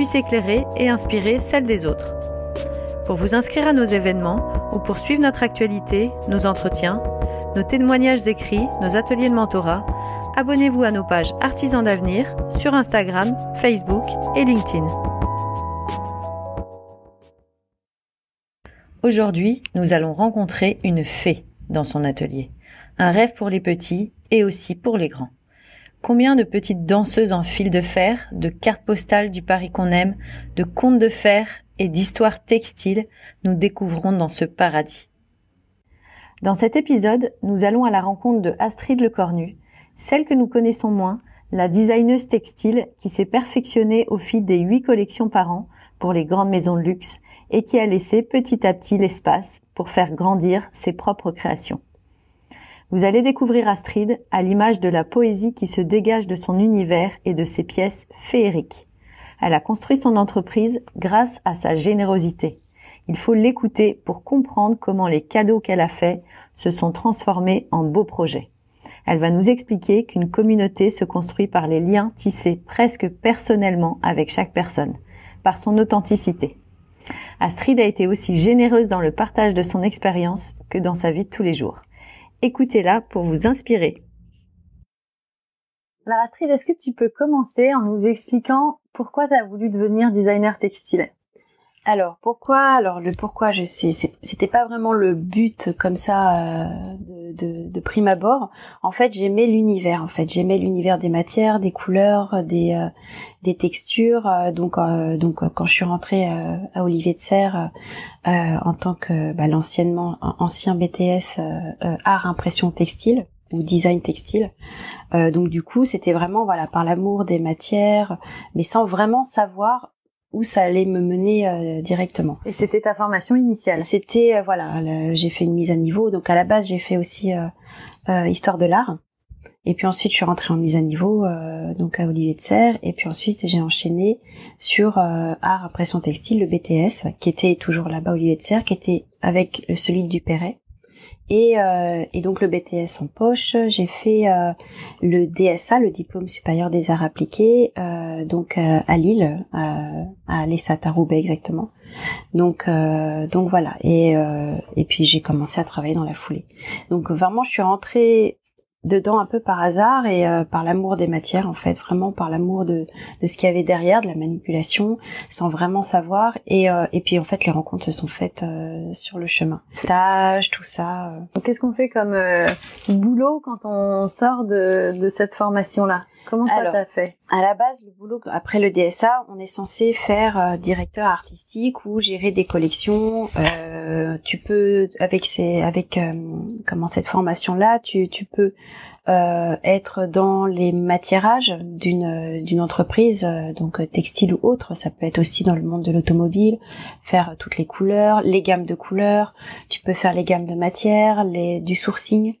puisse éclairer et inspirer celle des autres. Pour vous inscrire à nos événements ou pour suivre notre actualité, nos entretiens, nos témoignages écrits, nos ateliers de mentorat, abonnez-vous à nos pages Artisans d'avenir sur Instagram, Facebook et LinkedIn. Aujourd'hui, nous allons rencontrer une fée dans son atelier. Un rêve pour les petits et aussi pour les grands. Combien de petites danseuses en fil de fer, de cartes postales du Paris qu'on aime, de contes de fer et d'histoires textiles nous découvrons dans ce paradis. Dans cet épisode, nous allons à la rencontre de Astrid Lecornu, celle que nous connaissons moins, la designeuse textile qui s'est perfectionnée au fil des huit collections par an pour les grandes maisons de luxe et qui a laissé petit à petit l'espace pour faire grandir ses propres créations. Vous allez découvrir Astrid à l'image de la poésie qui se dégage de son univers et de ses pièces féeriques. Elle a construit son entreprise grâce à sa générosité. Il faut l'écouter pour comprendre comment les cadeaux qu'elle a faits se sont transformés en beaux projets. Elle va nous expliquer qu'une communauté se construit par les liens tissés presque personnellement avec chaque personne, par son authenticité. Astrid a été aussi généreuse dans le partage de son expérience que dans sa vie de tous les jours. Écoutez-la pour vous inspirer. Alors Astrid, est-ce que tu peux commencer en nous expliquant pourquoi tu as voulu devenir designer textile? Alors pourquoi Alors le pourquoi, je sais, c'était pas vraiment le but comme ça euh, de, de, prime abord. En fait, j'aimais l'univers. En fait, j'aimais l'univers des matières, des couleurs, des euh, des textures. Euh, donc donc quand je suis rentrée à Olivier de Serre en tant que bah, l'anciennement ancien BTS art impression textile ou design textile. donc du coup, c'était vraiment voilà par l'amour des matières, mais sans vraiment savoir où ça allait me mener euh, directement. Et c'était ta formation initiale C'était euh, voilà, j'ai fait une mise à niveau. Donc à la base, j'ai fait aussi euh, histoire de l'art. Et puis ensuite, je suis rentrée en mise à niveau, donc à Olivier de Serre. Et puis ensuite, j'ai enchaîné sur art impression textile, le BTS, qui était toujours là-bas Olivier de Serre, qui était avec celui du Perret. Et, euh, et, donc le BTS en poche, j'ai fait euh, le DSA, le diplôme supérieur des arts appliqués, euh, donc euh, à Lille, à l'ESAT Roubaix exactement. Donc donc voilà. Et et puis j'ai commencé à travailler dans la foulée. Donc vraiment, je suis rentrée dedans un peu par hasard et euh, par l'amour des matières en fait vraiment par l'amour de, de ce qu'il y avait derrière de la manipulation sans vraiment savoir. Et euh, et puis en fait les rencontres se sont faites euh, sur le chemin. Stage tout ça qu'est-ce qu'on fait comme boulot quand on sort de, de cette formation là Comment toi t'as fait? À la base, le boulot après le DSA, on est censé faire euh, directeur artistique ou gérer des collections. Euh, tu peux avec ces avec euh, comment cette formation là, tu tu peux être dans les matiérages d'une d'une entreprise, donc textile ou autre. Ça peut être aussi dans le monde de l'automobile, faire toutes les couleurs, les gammes de couleurs. Tu peux faire les gammes de matières, les du sourcing.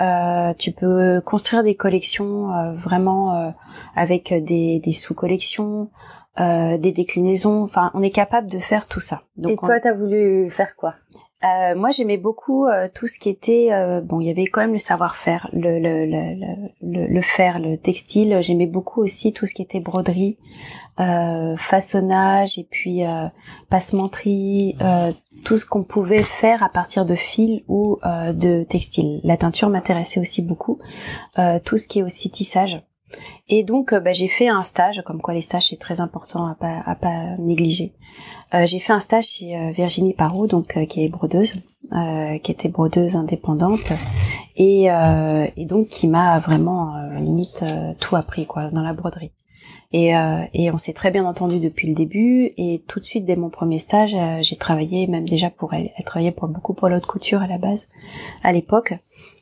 Euh, tu peux construire des collections euh, vraiment euh, avec des, des sous-collections, des déclinaisons. Enfin, on est capable de faire tout ça. Donc, Et toi, tu as voulu faire quoi? Euh, moi, j'aimais beaucoup euh, tout ce qui était euh, bon. Il y avait quand même le savoir-faire, le le, le le le faire, le textile. J'aimais beaucoup aussi tout ce qui était broderie, façonnage et puis passementerie, tout ce qu'on pouvait faire à partir de fil ou de textile. La teinture m'intéressait aussi beaucoup. tout ce qui est aussi tissage. Et donc, bah, j'ai fait un stage, comme quoi les stages c'est très important à pas pas négliger. Euh, j'ai fait un stage chez euh, Virginie Parot, donc euh, qui est brodeuse, qui était brodeuse indépendante, et, donc qui m'a vraiment limite tout appris quoi dans la broderie. Et, et on s'est très bien entendu depuis le début. Et tout de suite, dès mon premier stage, j'ai travaillé même déjà pour elle. Elle travaillait pour beaucoup pour l'autre couture à la base, à l'époque.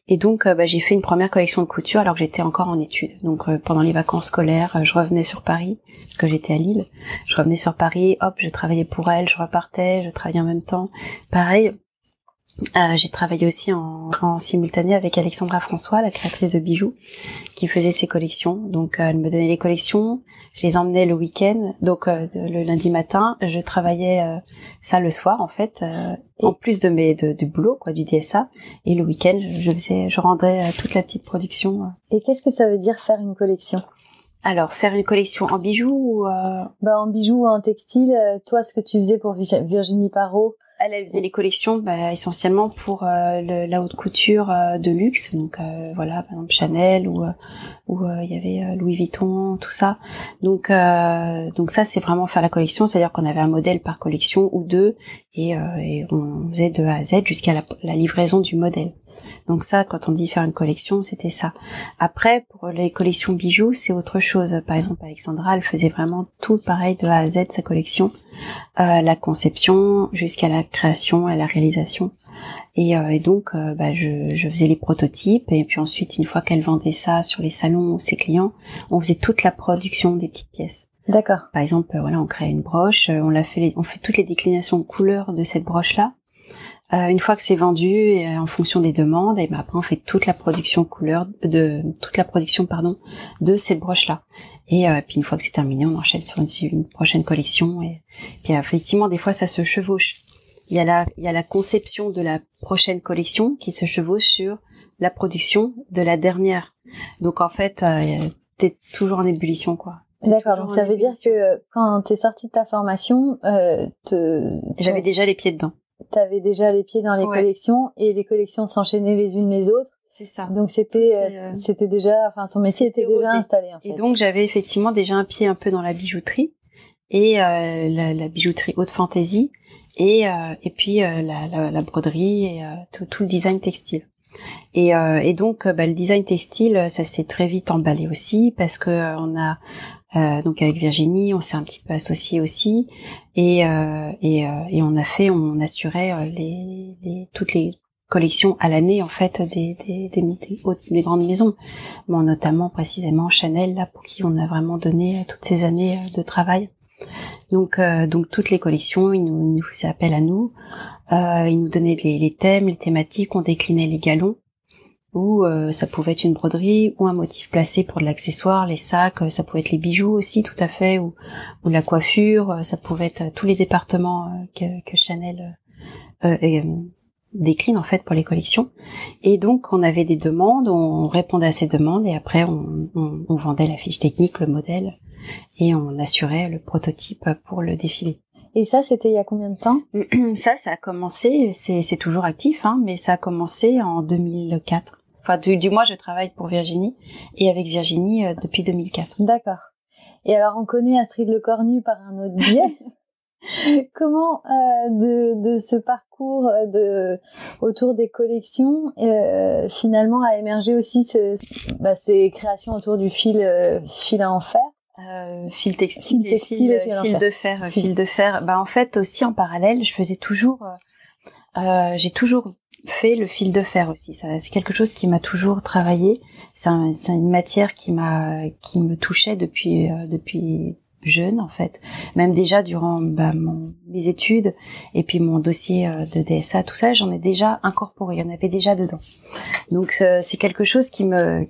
Et donc, euh, bah, j'ai fait une première collection de couture alors que j'étais encore en études. Donc, euh, pendant les vacances scolaires, euh, je revenais sur Paris parce que j'étais à Lille. Je revenais sur Paris, hop, je travaillais pour elle, je repartais, je travaillais en même temps. Pareil, euh, j'ai travaillé aussi en, en, simultané avec Alexandra François, la créatrice de bijoux, qui faisait ses collections. Donc euh, elle me donnait les collections, je les emmenais le week-end. Donc euh, le lundi matin, je travaillais ça le soir en fait, en plus de mes de, du boulot quoi, du DSA. Et le week-end, je faisais, je rendais toute la petite production. Et qu'est-ce que ça veut dire faire une collection? Alors, faire une collection en bijoux ou bah, en bijoux ou en textile. Toi, ce que tu faisais pour Virginie Parot, elle, faisait les collections bah, essentiellement pour euh, la haute couture euh, de luxe, donc euh, voilà, par exemple Chanel ou ou il y avait Louis Vuitton, tout ça. Donc donc ça c'est vraiment faire la collection, c'est-à-dire qu'on avait un modèle par collection ou deux et, on faisait de A à Z jusqu'à la livraison du modèle. Donc ça, quand on dit faire une collection, c'était ça. Après, pour les collections bijoux, c'est autre chose. Par exemple, Alexandra, elle faisait vraiment tout pareil de A à Z sa collection, euh, la conception jusqu'à la création et la réalisation. Et, euh, et donc, euh, bah, je, je, faisais les prototypes et puis ensuite, une fois qu'elle vendait ça sur les salons ou ses clients, on faisait toute la production des petites pièces. D'accord. Par exemple, voilà, on crée une broche, on la fait, on fait toutes les déclinations couleurs de cette broche-là. Euh, une fois que c'est vendu, et, euh, en fonction des demandes, et ben après on fait toute la production couleur de toute la production pardon de cette broche là. Et euh, puis une fois que c'est terminé, on enchaîne sur une, prochaine collection. Et puis effectivement, des fois ça se chevauche. Il y a la il y a la conception de la prochaine collection qui se chevauche sur la production de la dernière. Donc en fait, euh, t'es toujours en ébullition quoi. D'accord, donc ça veut dire que quand t'es sorti de ta formation, euh, te... j'avais déjà les pieds dedans t'avais déjà les pieds dans les collections et les collections s'enchaînaient les unes les autres. C'est ça. Donc c'était euh, c'était déjà enfin ton métier était déjà installé en fait. Et donc j'avais effectivement déjà un pied un peu dans la bijouterie et euh, la, la, bijouterie haute fantaisie et euh, et puis euh, la, la, la, broderie et tout, tout, le design textile. Et, et donc bah, le design textile ça s'est très vite emballé aussi parce que on a euh, donc avec Virginie, on s'est un petit peu associé aussi, et euh, et, euh, et, on a fait, on assurait les, les toutes les collections à l'année en fait des des, des, des, grandes maisons, bon, notamment précisément Chanel là pour qui on a vraiment donné toutes ces années de travail. Donc donc toutes les collections, ils nous, ils nous appel à nous, ils nous donnaient les, les thèmes, les thématiques, on déclinait les galons ou euh, ça pouvait être une broderie ou un motif placé pour de l'accessoire, les sacs, euh, ça pouvait être les bijoux aussi tout à fait, ou, ou la coiffure, euh, ça pouvait être tous les départements que, que Chanel décline en fait pour les collections. Et donc on avait des demandes, on répondait à ces demandes et après on, on, on vendait la fiche technique, le modèle et on assurait le prototype pour le défilé. Et ça, c'était il y a combien de temps? Ça, ça a commencé, c'est toujours actif, hein, mais ça a commencé en 2004. Enfin, du, du moins, je travaille pour Virginie et avec Virginie euh, depuis 2004. D'accord. Et alors, on connaît Astrid Le Cornu par un autre biais. Comment euh, de, de ce parcours euh, de autour des collections euh, finalement a émergé aussi ce, bah, ces créations autour du fil euh, fil à en fer euh, fil textile, fil, textile et fil, fil, de fer, fil de fer. Bah en fait aussi en parallèle, je faisais toujours, j'ai toujours fait le fil de fer aussi. Ça, c'est quelque chose qui m'a toujours travaillé. C'est, un, une matière qui m'a, qui me touchait depuis, euh, depuis jeune en fait. Même déjà durant bah, mon, mes études et puis mon dossier euh, de DSA, tout ça, j'en ai déjà incorporé. Il y en avait déjà dedans. Donc c'est quelque chose qui me,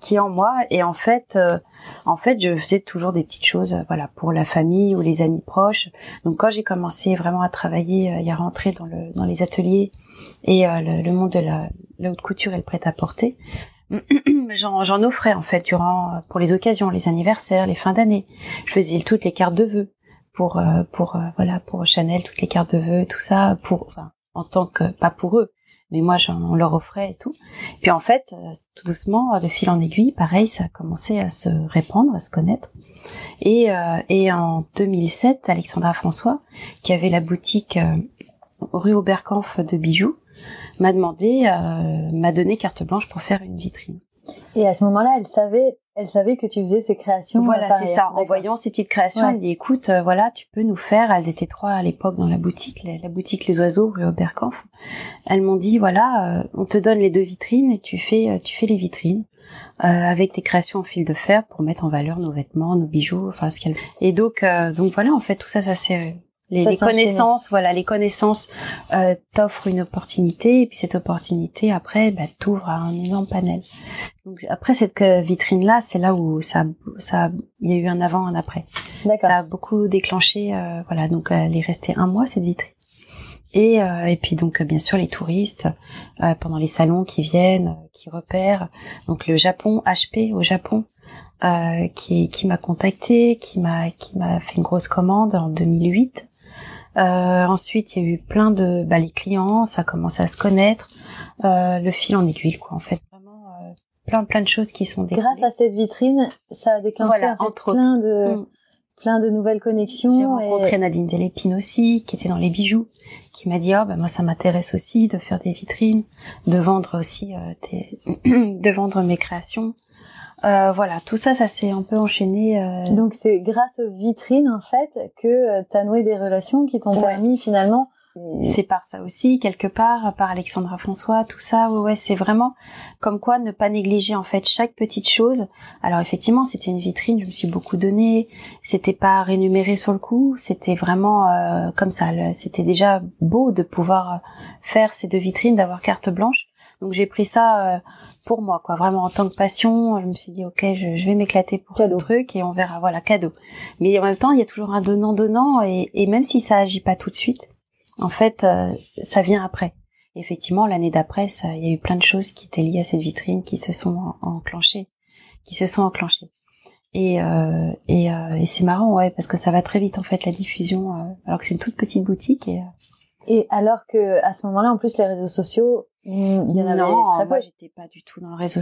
qui est en moi. Et en fait, en fait, je faisais toujours des petites choses, voilà, pour la famille ou les amis proches. Donc quand j'ai commencé vraiment à travailler et à rentrer dans le dans les ateliers et le, monde de la, la haute couture et le prêt à porter, j'en offrais en fait durant pour les occasions, les anniversaires, les fins d'année. Je faisais toutes les cartes de vœux pour euh, pour euh, voilà pour Chanel toutes les cartes de vœux tout ça pour enfin, en tant que pas pour eux mais moi j'en leur offrais et tout puis en fait euh, tout doucement de fil en aiguille pareil ça a commencé à se répandre à se connaître et et en 2007 Alexandra François qui avait la boutique rue Oberkampf de bijoux m'a demandé m'a donné carte blanche pour faire une vitrine et à ce moment-là, elle savait, elle savait que tu faisais ces créations. Voilà, c'est ça. En voyant ces petites créations, elle me dit écoute, euh, voilà, tu peux nous faire. Elles étaient trois à l'époque dans la boutique, la, boutique Les Oiseaux rue Oberkampf. Elles m'ont dit voilà, euh, on te donne les deux vitrines et tu fais, euh, tu fais les vitrines. avec tes créations en fil de fer pour mettre en valeur nos vêtements, nos bijoux, enfin ce qu'elle. Et donc, donc voilà, en fait, tout ça, ça s'est les, connaissances, voilà, les connaissances euh, t'offrent une opportunité et puis cette opportunité après, bah, t'ouvre un énorme panel. Donc après cette euh, vitrine là, c'est là où ça, ça, il y a eu un avant, un après. Ça a beaucoup déclenché, euh, voilà. Donc elle est restée un mois cette vitrine. Et, euh, et puis donc bien sûr les touristes euh, pendant les salons qui viennent, qui repèrent. Donc le Japon, HP au Japon, euh, qui, qui m'a contacté, qui m'a qui m'a fait une grosse commande en 2008 euh, ensuite, il y a eu plein de, bah, les clients, ça a commencé à se connaître, euh, le fil en aiguille, quoi. En fait, vraiment euh, plein plein de choses qui sont déroulées. Grâce à cette vitrine, ça a déclenché entre plein de mm. plein de nouvelles connexions. J'ai rencontré Nadine Delépine aussi, qui était dans les bijoux, qui m'a dit oh bah moi ça m'intéresse aussi de faire des vitrines, de vendre aussi de vendre mes créations. Euh, voilà, tout ça, ça s'est un peu enchaîné. Euh... Donc c'est grâce aux vitrines en fait que euh, tu as noué des relations qui t'ont permis finalement. C'est par ça aussi, quelque part, par Alexandra François, tout ça. Ouais, ouais, c'est vraiment comme quoi ne pas négliger en fait chaque petite chose. Alors effectivement, c'était une vitrine, je me suis beaucoup donné. C'était pas rémunéré sur le coup, c'était vraiment euh, comme ça. C'était déjà beau de pouvoir faire ces deux vitrines, d'avoir carte blanche. Donc j'ai pris ça euh, pour moi, quoi, vraiment en tant que passion. Je me suis dit ok, je, je vais m'éclater pour cadeau. ce truc et on verra, voilà, cadeau. Mais en même temps, il y a toujours un donnant donnant et, et même si ça agit pas tout de suite, en fait, euh, ça vient après. effectivement, l'année d'après, il y a eu plein de choses qui étaient liées à cette vitrine qui se sont enclenchées, qui se sont enclenchées. Et, euh, et, euh, et c'est marrant, ouais, parce que ça va très vite en fait la diffusion, alors que c'est une toute petite boutique et et alors que à ce moment-là, en plus, les réseaux sociaux, il y en avait non, très moi j'étais pas du tout dans, le réseau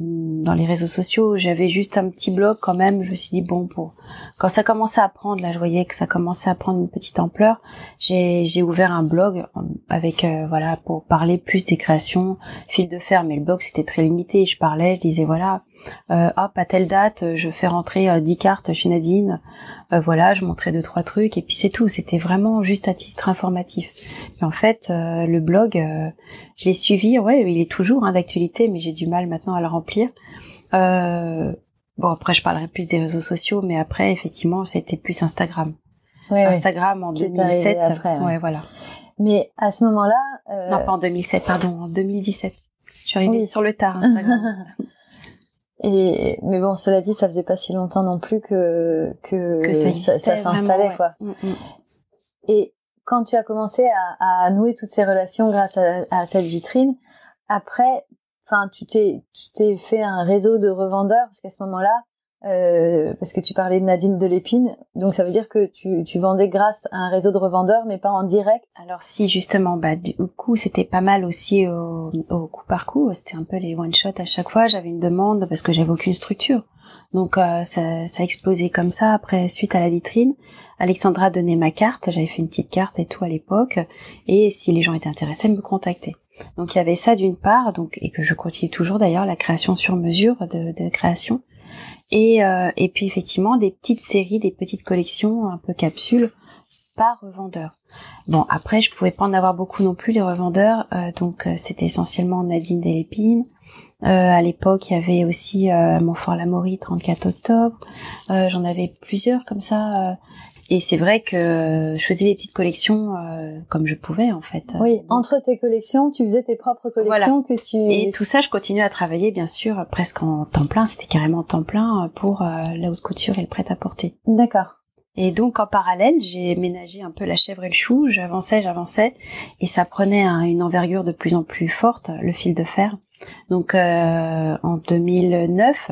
dans les réseaux sociaux. J'avais juste un petit blog quand même. Je me suis dit bon pour quand ça commençait à prendre, là je voyais que ça commençait à prendre une petite ampleur. J'ai j'ai ouvert un blog avec euh, voilà pour parler plus des créations fil de fer. Mais le blog c'était très limité. Je parlais, je disais voilà euh, hop à telle date je fais rentrer euh, 10 cartes chez Nadine. Euh, voilà, je montrais deux trois trucs et puis c'est tout. C'était vraiment juste à titre informatif. Mais en fait euh, le blog je l'ai suivi, ouais, il est toujours hein, d'actualité, mais j'ai du mal maintenant à le remplir. Euh, bon, après, je parlerai plus des réseaux sociaux, mais après, effectivement, c'était plus Instagram. Instagram en 2007. ouais. voilà. Mais à ce moment-là... Euh... Non, pas en 2007, pardon, en 2017. Je suis arrivée sur le tard, Instagram. Et mais bon, cela dit, ça faisait pas si longtemps non plus que que, ça, ça s'installait quoi. Mm, mm. Et quand tu as commencé à, nouer toutes ces relations grâce à, cette vitrine, après, enfin, tu t'es, fait un réseau de revendeurs parce qu'à ce moment-là, euh, parce que tu parlais de Nadine de l'Épine, donc ça veut dire que tu, tu vendais grâce à un réseau de revendeurs, mais pas en direct? Alors si justement, bah du coup c'était pas mal aussi au, au coup par coup, c'était un peu les one shot à chaque fois. J'avais une demande parce que j'avais aucune structure, donc euh, ça, ça a explosé comme ça. Après suite à la vitrine, Alexandra donnait ma carte, j'avais fait une petite carte et tout à l'époque, et si les gens étaient intéressés, me contactaient. Donc il y avait ça d'une part, donc et que je continue toujours d'ailleurs la création sur mesure de, création, et euh, et puis effectivement des petites séries, des petites collections un peu capsules par revendeur. Bon après je pouvais pas en avoir beaucoup non plus les revendeurs, euh, donc euh, c'était essentiellement Nadine Delépine. Euh, à l'époque, il y avait aussi euh, Montfort Lamaury 34 octobre. J'en avais plusieurs comme ça Et c'est vrai que je faisais des petites collections euh, comme je pouvais en fait. Oui, entre tes collections, tu faisais tes propres collections que tu. Et tout ça, je continuais à travailler bien sûr presque en temps plein. C'était carrément en temps plein pour euh, la haute couture et le prêt à porter. D'accord. Et donc en parallèle, j'ai ménagé un peu la chèvre et le chou. J'avançais, j'avançais, et ça prenait une envergure de plus en plus forte, le fil de fer. Donc euh, en 2009,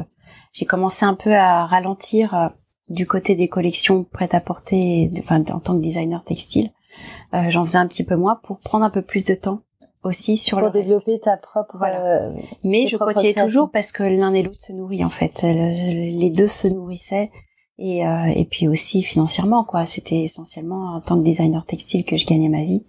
j'ai commencé un peu à ralentir du côté des collections prêtes à porter, enfin, en tant que designer textile, euh, j'en faisais un petit peu moins pour prendre un peu plus de temps aussi sur pour développer ta propre. Voilà. Euh, Mais je continuais toujours parce que l'un et l'autre se nourrit en fait. Les deux se nourrissaient et euh, et puis aussi financièrement quoi. C'était essentiellement en tant que designer textile que je gagnais ma vie.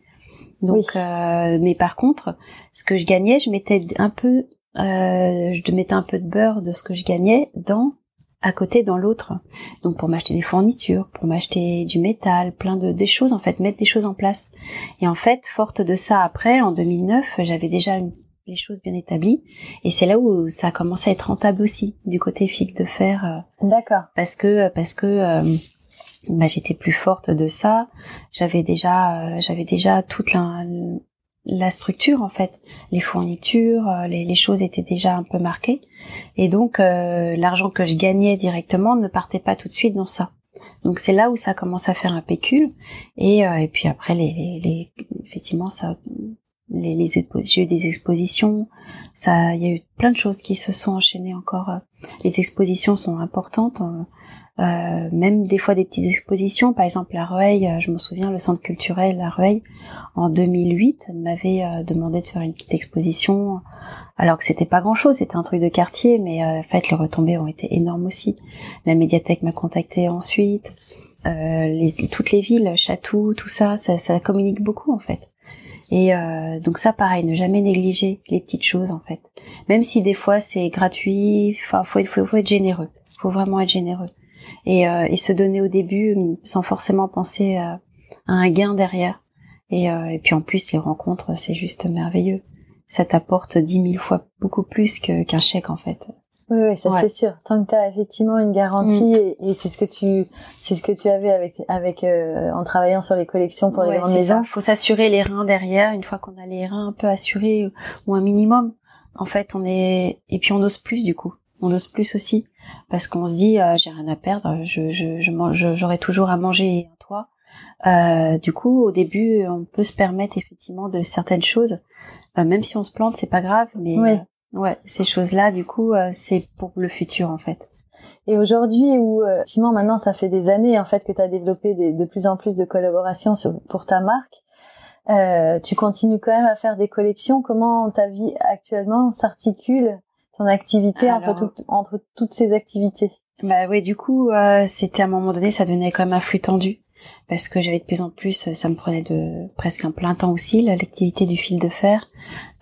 Donc, euh, mais par contre, ce que je gagnais, je mettais un peu, euh, je mettais un peu de beurre de ce que je gagnais dans à côté dans l'autre. Donc pour m'acheter des fournitures, pour m'acheter du métal, plein de des choses en fait, mettre des choses en place. Et en fait, forte de ça après, en 2009, j'avais déjà les choses bien établies et c'est là où ça a commencé à être rentable aussi du côté fil de fer. Euh, D'accord. Parce que parce que euh, bah, j'étais plus forte de ça. J'avais déjà euh, j'avais déjà toute la, la structure en fait, les fournitures, euh, les, choses étaient déjà un peu marquées et donc euh, l'argent que je gagnais directement ne partait pas tout de suite dans ça. Donc c'est là où ça commence à faire un pécule et, euh, et puis après les, les, effectivement ça les, les j'ai eu des expositions, ça il y a eu plein de choses qui se sont enchaînées encore. Les expositions sont importantes. Euh, même des fois des petites expositions, par exemple la Rueil, euh, je me souviens le centre culturel la Rueil en 2008 m'avait euh, demandé de faire une petite exposition alors que c'était pas grand chose, c'était un truc de quartier, mais en fait les retombées ont été énormes aussi. La médiathèque m'a contacté ensuite, les, toutes les villes, Chatou, tout ça, ça, ça communique beaucoup en fait. Et donc ça, pareil, ne jamais négliger les petites choses en fait. Même si des fois c'est gratuit, enfin faut, faut, faut être généreux. Faut vraiment être généreux et, euh, et se donner au début sans forcément penser à, un gain derrière. Et, euh, et, puis en plus, les rencontres, c'est juste merveilleux. Ça t'apporte dix mille fois beaucoup plus qu'un chèque en fait. Oui, oui ça c'est sûr. Tant que tu as effectivement une garantie mm. et, c'est ce que tu c'est ce que tu avais avec avec euh, en travaillant sur les collections pour les grandes maisons. Il faut s'assurer les reins derrière. Une fois qu'on a les reins un peu assurés ou un minimum, en fait, on est et puis on ose plus du coup on ose plus aussi parce qu'on se dit euh, j'ai rien à perdre, je je j'aurai toujours à manger et un toit. Euh, du coup, au début, on peut se permettre effectivement de certaines choses, euh, même si on se plante, c'est pas grave, mais ouais, ces choses-là, du coup, c'est pour le futur en fait. Et aujourd'hui, où effectivement maintenant, ça fait des années en fait que tu as développé de plus en plus de collaborations pour ta marque. tu continues quand même à faire des collections. Comment ta vie actuellement s'articule ton activité entre, entre toutes ces activités Bah oui, du coup, euh, c'était à un moment donné, ça devenait quand même un flux tendu parce que j'avais de plus en plus, ça me prenait de presque un plein temps aussi l'activité du fil de fer,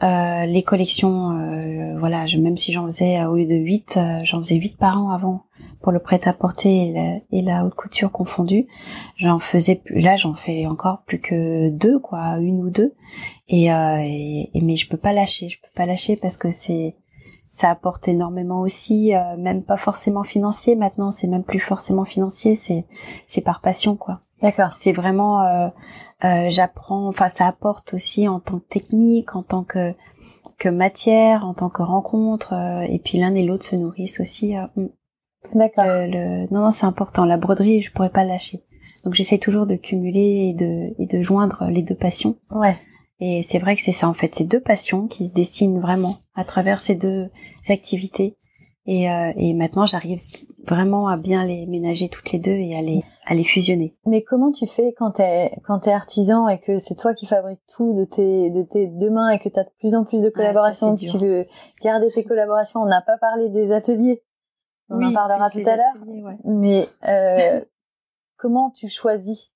euh, les collections, euh, voilà, je, même si j'en faisais au lieu de 8, j'en faisais 8 par an avant pour le prêt-à-porter et, la, haute couture confondue. J'en faisais plus, là j'en fais encore plus que deux, quoi, une ou deux. Et, et, et, mais je peux pas lâcher, je peux pas lâcher parce que c'est ça apporte énormément aussi, euh, même pas forcément financier maintenant, c'est même plus forcément financier, c'est c'est par passion quoi. D'accord. C'est vraiment, euh, euh, j'apprends, enfin ça apporte aussi en tant que technique, en tant que que matière, en tant que rencontre, et puis l'un et l'autre se nourrissent aussi. Mm. D'accord. Le, non non c'est important, la broderie je pourrais pas lâcher. Donc j'essaie toujours de cumuler et de et de joindre les deux passions. Ouais. Et c'est vrai que c'est ça en fait, ces deux passions qui se dessinent vraiment à travers ces deux activités. Et, euh, et maintenant, j'arrive vraiment à bien les ménager toutes les deux et à les, à les fusionner. Mais comment tu fais quand t'es quand t'es artisan et que c'est toi qui fabriques tout de tes de tes deux mains et que t'as de plus en plus de collaborations, tu veux garder tes collaborations? On n'a pas parlé des ateliers, on en parlera tout à l'heure. Mais euh, comment tu choisis?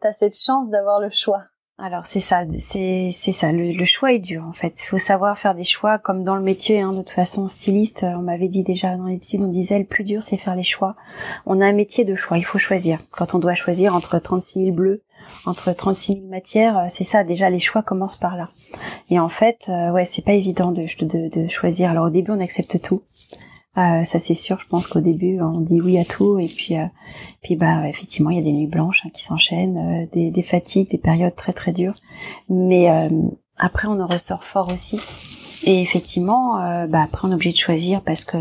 T'as cette chance d'avoir le choix. Alors c'est ça, c'est c'est ça. Le, choix est dur en fait. Il faut savoir faire des choix, comme dans le métier. Hein, de toute façon, styliste, on m'avait dit déjà dans l'étude, on disait le plus dur c'est faire les choix. On a un métier de choix, il faut choisir. Quand on doit choisir entre 36 000 bleus, entre 36 000 matières, euh, c'est ça. Déjà les choix commencent par là. Et en fait, euh, ouais, c'est pas évident de, de, de choisir. Alors au début, on accepte tout. Euh, ça c'est sûr. Je pense qu'au début on dit oui à tout et puis euh, puis bah effectivement il y a des nuits blanches hein, qui s'enchaînent, euh, des, des, fatigues, des périodes très très dures. Mais après on en ressort fort aussi. Et effectivement, bah après on est obligé de choisir parce que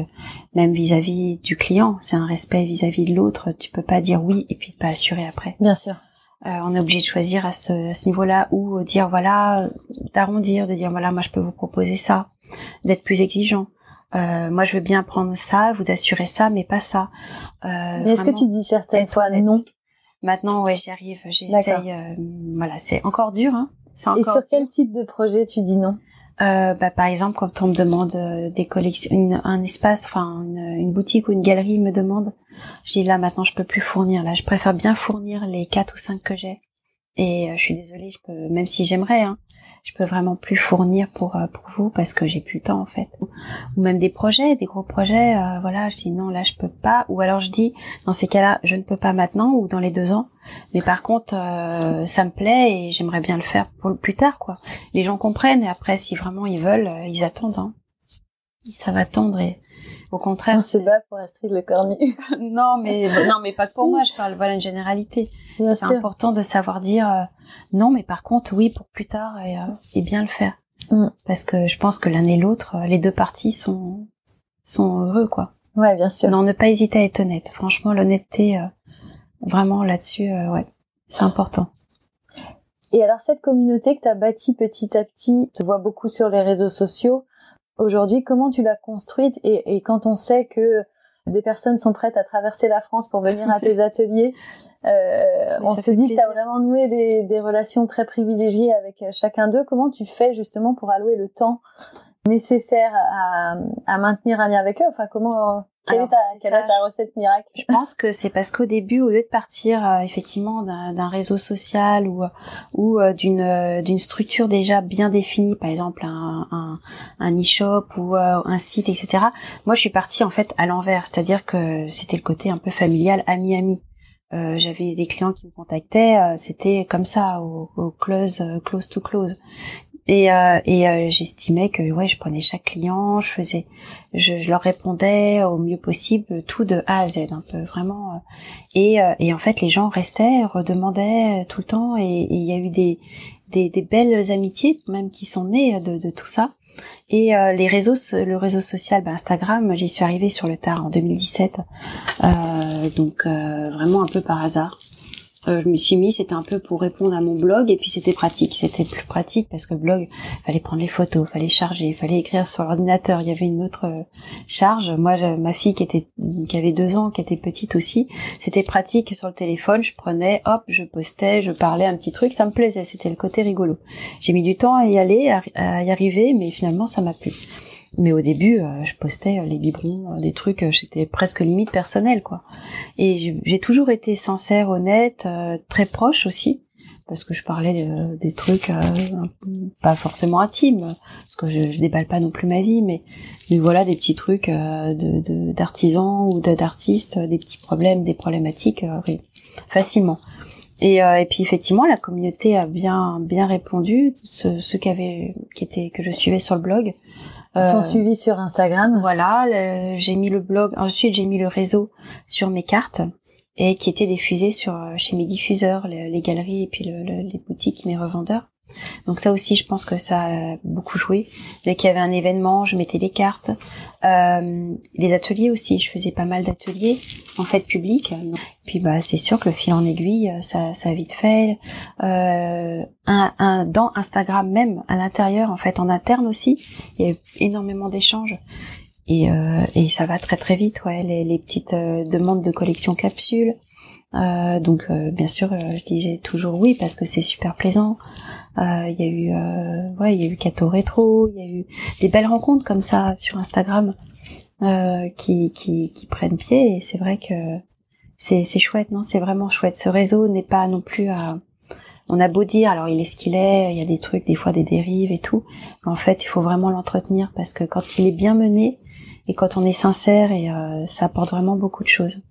même vis-à-vis du client, c'est un respect vis-à-vis de l'autre. Tu peux pas dire oui et puis pas assurer après. Bien sûr. on est obligé de choisir à ce, à ce niveau-là ou dire voilà, d'arrondir, de dire voilà moi je peux vous proposer ça, d'être plus exigeant. Euh, moi, je veux bien prendre ça, vous assurer ça, mais pas ça. Euh, mais est-ce que tu dis certaines fois non Maintenant, ouais, j'y arrive. J'essaye. Euh, voilà, c'est encore dur. Hein. Encore Et sur quel type de projet tu dis non? Euh, bah, par exemple, quand on me demande euh, des collections, un espace, enfin une, une, boutique ou une galerie me demande, j'ai là maintenant je peux plus fournir. Là, je préfère bien fournir les quatre ou cinq que j'ai. Et je suis désolée, je peux, même si j'aimerais, hein, je peux vraiment plus fournir pour euh, pour vous parce que j'ai plus le temps en fait. Ou même des projets des gros projets euh, voilà je dis non là je peux pas. Ou alors je dis dans ces cas-là je ne peux pas maintenant ou dans les deux ans. Mais par contre euh, ça me plaît et j'aimerais bien le faire pour plus tard quoi. Les gens comprennent et après si vraiment ils veulent ils attendent hein. ça va attendre et au contraire, on se bat pour Astrid Le Cornu. non, mais non, mais pas pour moi. Je parle voilà une généralité. C'est important de savoir dire euh, non, mais par contre, oui, pour plus tard et, euh, bien le faire. Mm. Parce que je pense que l'un et l'autre, euh, les deux parties sont sont heureux, quoi. Ouais, bien sûr. Non, ne pas hésiter à être honnête. Franchement, l'honnêteté, vraiment là-dessus, ouais, c'est important. Et alors cette communauté que tu as bâtie petit à petit, tu vois beaucoup sur les réseaux sociaux. Aujourd'hui, comment tu l'as construite et, et, quand on sait que des personnes sont prêtes à traverser la France pour venir à tes ateliers, euh, on se dit que tu as vraiment noué des, des, relations très privilégiées avec euh, chacun d'eux. Comment tu fais justement pour allouer le temps nécessaire à, à maintenir un lien avec eux? Enfin, comment quelle, est, ta, recette miracle? Je pense que c'est parce qu'au début, au lieu de partir euh, effectivement d'un réseau social ou ou euh, d'une euh, d'une structure déjà bien définie, par exemple un un, un e-shop ou un site, etc. Moi, je suis partie en fait à l'envers, c'est-à-dire que c'était le côté un peu familial, ami-ami. Euh, j'avais des clients qui me contactaient, c'était comme ça, au, au close, close to close et, euh, et euh, j'estimais que ouais je prenais chaque client je faisais je, je, leur répondais au mieux possible tout de A à Z un peu vraiment euh. et, euh, et en fait les gens restaient redemandaient tout le temps. Et il y a eu des, des, des belles amitiés même qui sont nées de, de tout ça. Et les réseaux le réseau social bah, Instagram j'y suis arrivée sur le tard en 2017 donc vraiment un peu par hasard euh, je me suis mis, c'était un peu pour répondre à mon blog et puis c'était pratique. C'était plus pratique parce que blog, fallait prendre les photos, fallait charger, fallait écrire sur l'ordinateur. Il y avait une autre euh, charge. Moi, ma fille qui était, qui avait deux ans, qui était petite aussi, c'était pratique sur le téléphone. Je prenais, hop, je postais, je parlais un petit truc, ça me plaisait. C'était le côté rigolo. J'ai mis du temps à y aller, à y arriver, mais finalement, ça m'a plu. Mais au début, euh, je postais euh, les biberons, euh, des trucs, j'étais presque limite personnel, quoi. Et j'ai toujours été sincère, honnête, très proche aussi, parce que je parlais des trucs pas forcément intimes, parce que je, je, déballe pas non plus ma vie, mais, mais voilà des petits trucs de d'artisans ou d'artistes, des petits problèmes, des problématiques, oui, facilement. Et, et, puis effectivement, la communauté a bien bien répondu. Ceux, ceux qui avaient, qui étaient que je suivais sur le blog, ils sont euh, suivis sur Instagram. Voilà, j'ai mis le blog. Ensuite, j'ai mis le réseau sur mes cartes et qui était diffusé sur chez mes diffuseurs, les, galeries et puis le, les boutiques, mes revendeurs. Donc ça aussi, je pense que ça a beaucoup joué. Dès qu'il y avait un événement, je mettais les cartes. Euh, les ateliers aussi, je faisais pas mal d'ateliers en fait publics. Puis bah c'est sûr que le fil en aiguille, ça, ça a vite fait. Euh, un, dans Instagram même, à l'intérieur, en fait, en interne aussi, il y a énormément d'échanges. Et, euh, et ça va très très vite, ouais. Les, les petites euh, demandes de collection capsules. Euh, donc euh, bien sûr, je disais toujours oui parce que c'est super plaisant. Il y a eu, ouais, il y a eu Cato Rétro, il y a eu des belles rencontres comme ça sur Instagram qui, qui, qui prennent pied. Et c'est vrai que c'est c'est chouette, non? C'est vraiment chouette. Ce réseau n'est pas non plus à on a beau dire, alors il est ce qu'il est, il y a des trucs, des fois des dérives et tout, en fait, il faut vraiment l'entretenir parce que quand il est bien mené et quand on est sincère, et euh, ça apporte vraiment beaucoup de choses.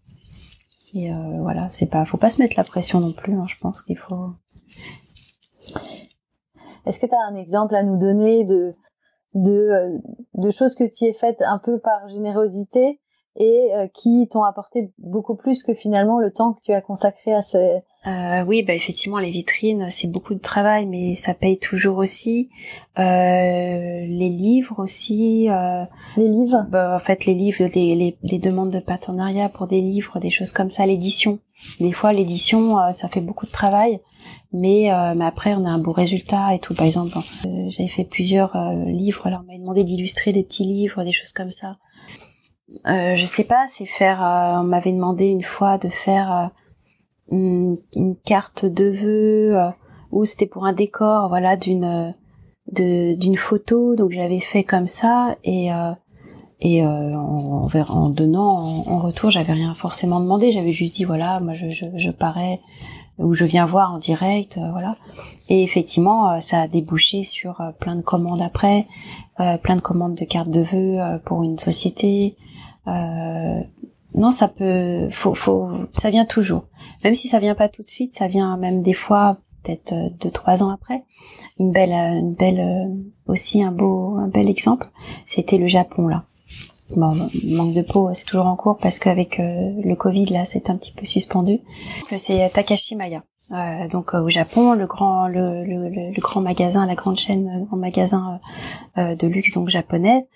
Et euh, voilà, c'est pas, faut pas se mettre la pression non plus. Hein, je pense qu'il faut. Est-ce que tu as un exemple à nous donner de de, de choses que tu as faites un peu par générosité et qui t'ont apporté beaucoup plus que finalement le temps que tu as consacré à ces, euh, oui, bah effectivement, les vitrines, c'est beaucoup de travail, mais ça paye toujours aussi. Euh, les livres aussi. Euh, les livres bah, En fait, les livres, les, les, les, demandes de partenariat pour des livres, des choses comme ça, l'édition. Des fois, l'édition, euh, ça fait beaucoup de travail, mais, euh, mais après, on a un beau résultat et tout. Par exemple, euh, j'avais fait plusieurs livres, alors on m'avait demandé d'illustrer des petits livres, des choses comme ça. je sais pas, c'est faire... on m'avait demandé une fois de faire une, carte de vœux euh, ou c'était pour un décor, voilà, d'une d'une photo. Donc j'avais fait comme ça et euh, et euh, en, en, donnant en, retour, j'avais rien forcément demandé. J'avais juste dit voilà, moi je, je, je parais ou je viens voir en direct, voilà. Et effectivement, ça a débouché sur plein de commandes après, plein de commandes de cartes de vœux pour une société, non, ça peut, faut, faut, ça vient toujours. Même si ça vient pas tout de suite, ça vient même des fois, peut-être euh, deux, trois ans après. Une belle, euh, une belle, euh, aussi un beau, un bel exemple, c'était le Japon là. Bon, manque de peau, c'est toujours en cours parce qu'avec le Covid là, c'est un petit peu suspendu. C'est Takashi Maya. Euh, donc au Japon, le grand, le, grand magasin, la grande chaîne, le grand magasin euh, de luxe donc japonais,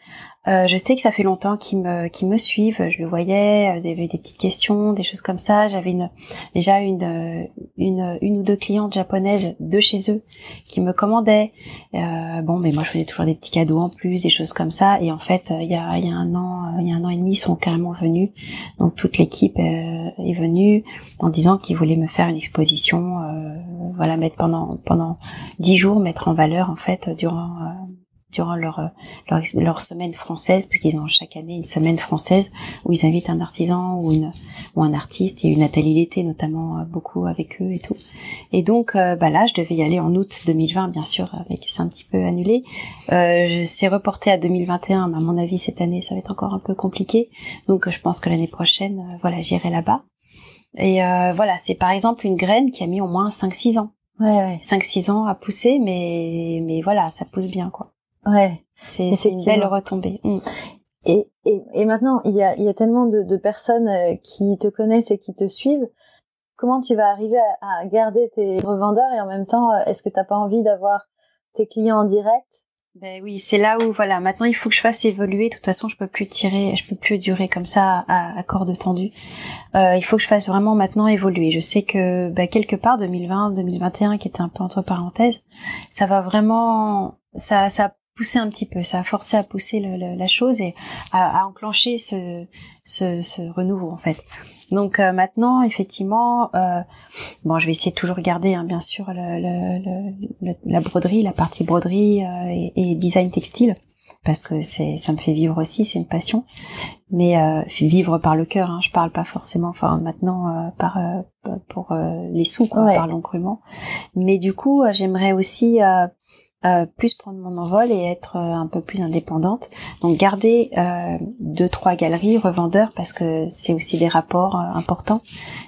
euh, je sais que ça fait longtemps qu'ils me, qu'ils me suivent. Je le voyais, euh, il y avait des petites questions, des choses comme ça. J'avais une, déjà une, euh, une, une ou deux clientes japonaises de chez eux qui me commandaient. Euh, bon, mais moi je faisais toujours des petits cadeaux en plus, des choses comme ça. Et en fait, il y a, il y a un an, il y a un an et demi, ils sont carrément venus. Donc toute l'équipe est venue en disant qu'ils voulaient me faire une exposition, voilà, mettre pendant pendant dix jours, mettre en valeur en fait durant durant leur, leur, leur semaine française, parce qu'ils ont chaque année une semaine française où ils invitent un artisan ou, une, ou un artiste. Il y a eu Nathalie Lété notamment euh, beaucoup avec eux et tout. Et donc euh, bah là, je devais y aller en août 2020, bien sûr, avec c'est un petit peu annulé. Euh, c'est reporté à 2021, mais à mon avis cette année ça va être encore un peu compliqué. Donc je pense que l'année prochaine, euh, voilà, j'irai là-bas. Et voilà, c'est par exemple une graine qui a mis au moins 5-6 ans. Ouais, ouais. 5-6 ans à pousser, mais mais voilà, ça pousse bien quoi. Ouais. C'est une belle retombée. Mm. Et, et, et, maintenant, il y a, il y a tellement de, de, personnes euh, qui te connaissent et qui te suivent. Comment tu vas arriver à, à garder tes revendeurs et en même temps, euh, est-ce que t'as pas envie d'avoir tes clients en direct? Ben oui, c'est là où voilà. Maintenant, il faut que je fasse évoluer. De toute façon, je peux plus tirer, je peux plus durer comme ça à, à corde tendue. Euh, il faut que je fasse vraiment maintenant évoluer. Je sais que ben, quelque part 2020, 2021, qui était un peu entre parenthèses, ça va vraiment, ça, ça pousser un petit peu, ça a forcé à pousser le, la chose et à, à enclencher ce, ce, ce, renouveau en fait. Donc euh, maintenant, effectivement, euh, bon, je vais essayer de toujours garder, hein, bien sûr, le, la broderie, la partie broderie euh, et, et, design textile, parce que c'est, ça me fait vivre aussi, c'est une passion. Mais euh, vivre par le cœur, hein, je parle pas forcément, enfin maintenant euh, par pour les sous, quoi, ouais. parlons crûment. Mais du coup, j'aimerais aussi euh, plus prendre mon envol et être euh, un peu plus indépendante. Donc garder euh, deux trois galeries revendeurs parce que c'est aussi des rapports importants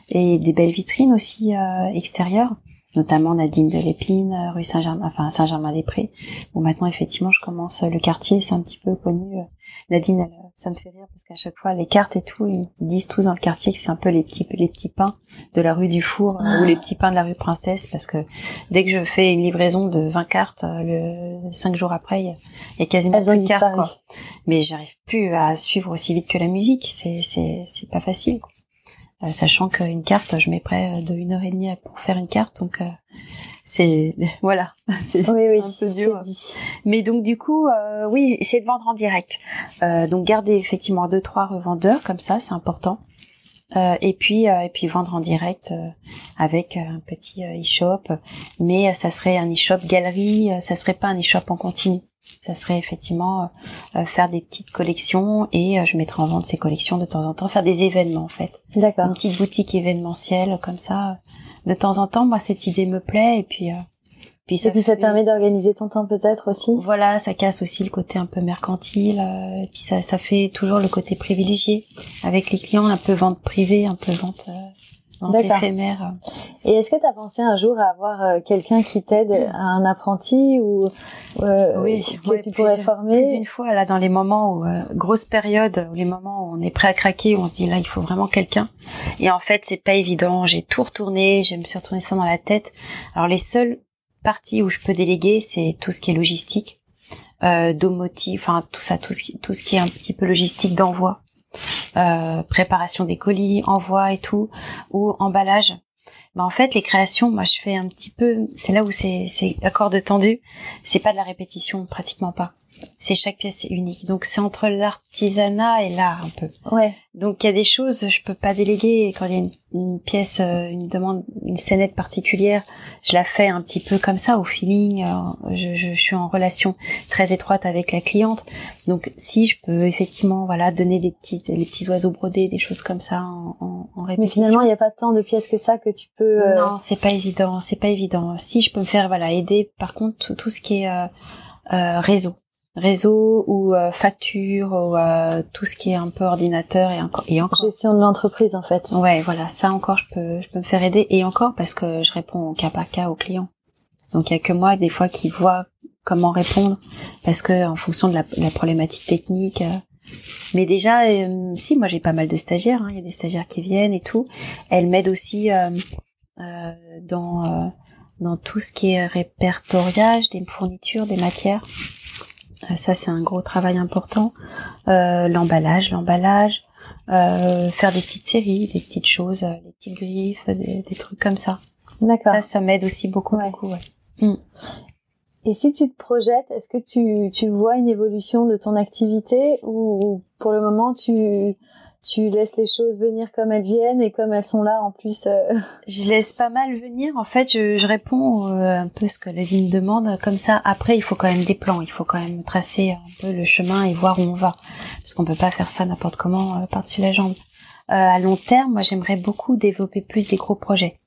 et des belles vitrines aussi extérieures notamment Nadine de l'Épine, rue Saint-Germain, enfin Saint-Germain-des-Prés. Bon, maintenant, effectivement, je commence le quartier, c'est un petit peu connu. Nadine, ça me fait rire parce qu'à chaque fois, les cartes et tout, ils disent tous dans le quartier que c'est un peu les petits, les petits pains de la rue du Four ou les petits pains de la rue Princesse parce que dès que je fais une livraison de 20 cartes, le cinq jours après, il y a quasiment plus de cartes, quoi. Mais j'arrive plus à suivre aussi vite que la musique. C'est, c'est, c'est pas facile. Quoi. Euh, sachant qu'une carte, je mets près de une heure et demie pour faire une carte, donc euh, c'est voilà, c'est oui, un peu dur. Mais donc du coup, euh, oui, c'est de vendre en direct. donc garder effectivement deux trois revendeurs comme ça, c'est important. et puis et puis vendre en direct avec un petit e-shop, mais ça serait un e-shop galerie, ça serait pas un e-shop en continu ça serait effectivement euh, faire des petites collections et euh, je mettrai en vente ces collections de temps en temps, faire des événements en fait. D'accord. Une petite boutique événementielle comme ça. De temps en temps, moi cette idée me plaît et puis. Euh, puis ça, et puis ça te permet d'organiser ton temps peut-être aussi. Voilà, ça casse aussi le côté un peu mercantile. et puis ça, ça fait toujours le côté privilégié avec les clients, un peu vente privée, un peu vente éphémère. Et est-ce que tu as pensé un jour à avoir euh, quelqu'un qui t'aide, un apprenti ou euh, oui, que tu pourrais former Une fois là dans les moments où euh, grosse période, où les moments où on est prêt à craquer, où on se dit là il faut vraiment quelqu'un. Et en fait c'est pas évident. J'ai tout retourné, je me suis retourné ça dans la tête. Alors les seules parties où je peux déléguer, c'est tout ce qui est logistique, euh, domotique, enfin tout ça, tout ce qui, tout ce qui est un petit peu logistique d'envoi. Euh, préparation des colis, envoi et tout, ou emballage. Mais en fait, les créations, moi, je fais un petit peu. C'est là où c'est c'est de tendu. C'est pas de la répétition, pratiquement pas c'est chaque pièce est unique. Donc c'est entre l'artisanat et l'art un peu. Ouais. Donc il y a des choses je peux pas déléguer quand il y a une, pièce, euh, une demande, une scénette particulière, je la fais un petit peu comme ça au feeling. Euh, je, je, suis en relation très étroite avec la cliente. Donc si je peux effectivement voilà donner des petits les petits oiseaux brodés, des choses comme ça en, en, en répétition. Mais finalement il n'y a pas tant de pièces que ça que tu peux. Euh, non c'est pas évident, c'est pas évident. Si je peux me faire voilà aider par contre tout, tout ce qui est euh, réseau réseau ou euh, facture ou euh, tout ce qui est un peu ordinateur et encore et encore gestion de l'entreprise en fait. Ouais, voilà, ça encore je peux je peux me faire aider et encore parce que je réponds au cas par cas aux clients. Donc il y a que moi des fois qui vois comment répondre parce que en fonction de la, la problématique technique euh, mais déjà si moi j'ai pas mal de stagiaires, hein, il y a des stagiaires qui viennent et tout, elles m'aident aussi dans dans tout ce qui est répertoriage des fournitures, des matières. Euh, ça, c'est un gros travail important. Euh, l'emballage, l'emballage, euh, faire des petites séries, des petites choses, des petites griffes, des, trucs comme ça. D'accord. Ça, ça m'aide aussi beaucoup, beaucoup. Ouais. Mm. Et si tu te projettes, est-ce que tu, tu vois une évolution de ton activité ou pour le moment tu tu laisses les choses venir comme elles viennent et comme elles sont là en plus. Euh... Je laisse pas mal venir. En fait, je, je réponds euh, un peu ce que la vie me demande. Comme ça, après, il faut quand même des plans. Il faut quand même tracer un peu le chemin et voir où on va, parce qu'on peut pas faire ça n'importe comment euh, par-dessus la jambe. Euh, à long terme, moi, j'aimerais beaucoup développer plus des gros projets.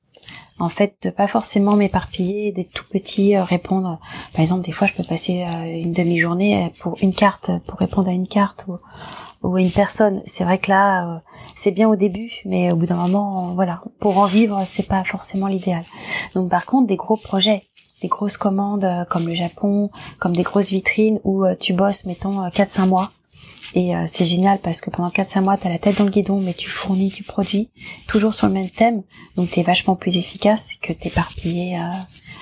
En fait, de pas forcément m'éparpiller, des tout petits, répondre. Par exemple, des fois, je peux passer une demi-journée pour une carte, pour répondre à une carte ou ou une personne. C'est vrai que là, euh, c'est bien au début, mais au bout d'un moment, voilà, pour en vivre, c'est pas forcément l'idéal. Donc par contre, des gros projets, des grosses commandes euh, comme le Japon, comme des grosses vitrines où euh, tu bosses, mettons, 4-5 mois. Et c'est génial parce que pendant 4-5 mois, tu as la tête dans le guidon, mais tu fournis, tu produis, toujours sur le même thème. Donc tu es vachement plus efficace que t'éparpiller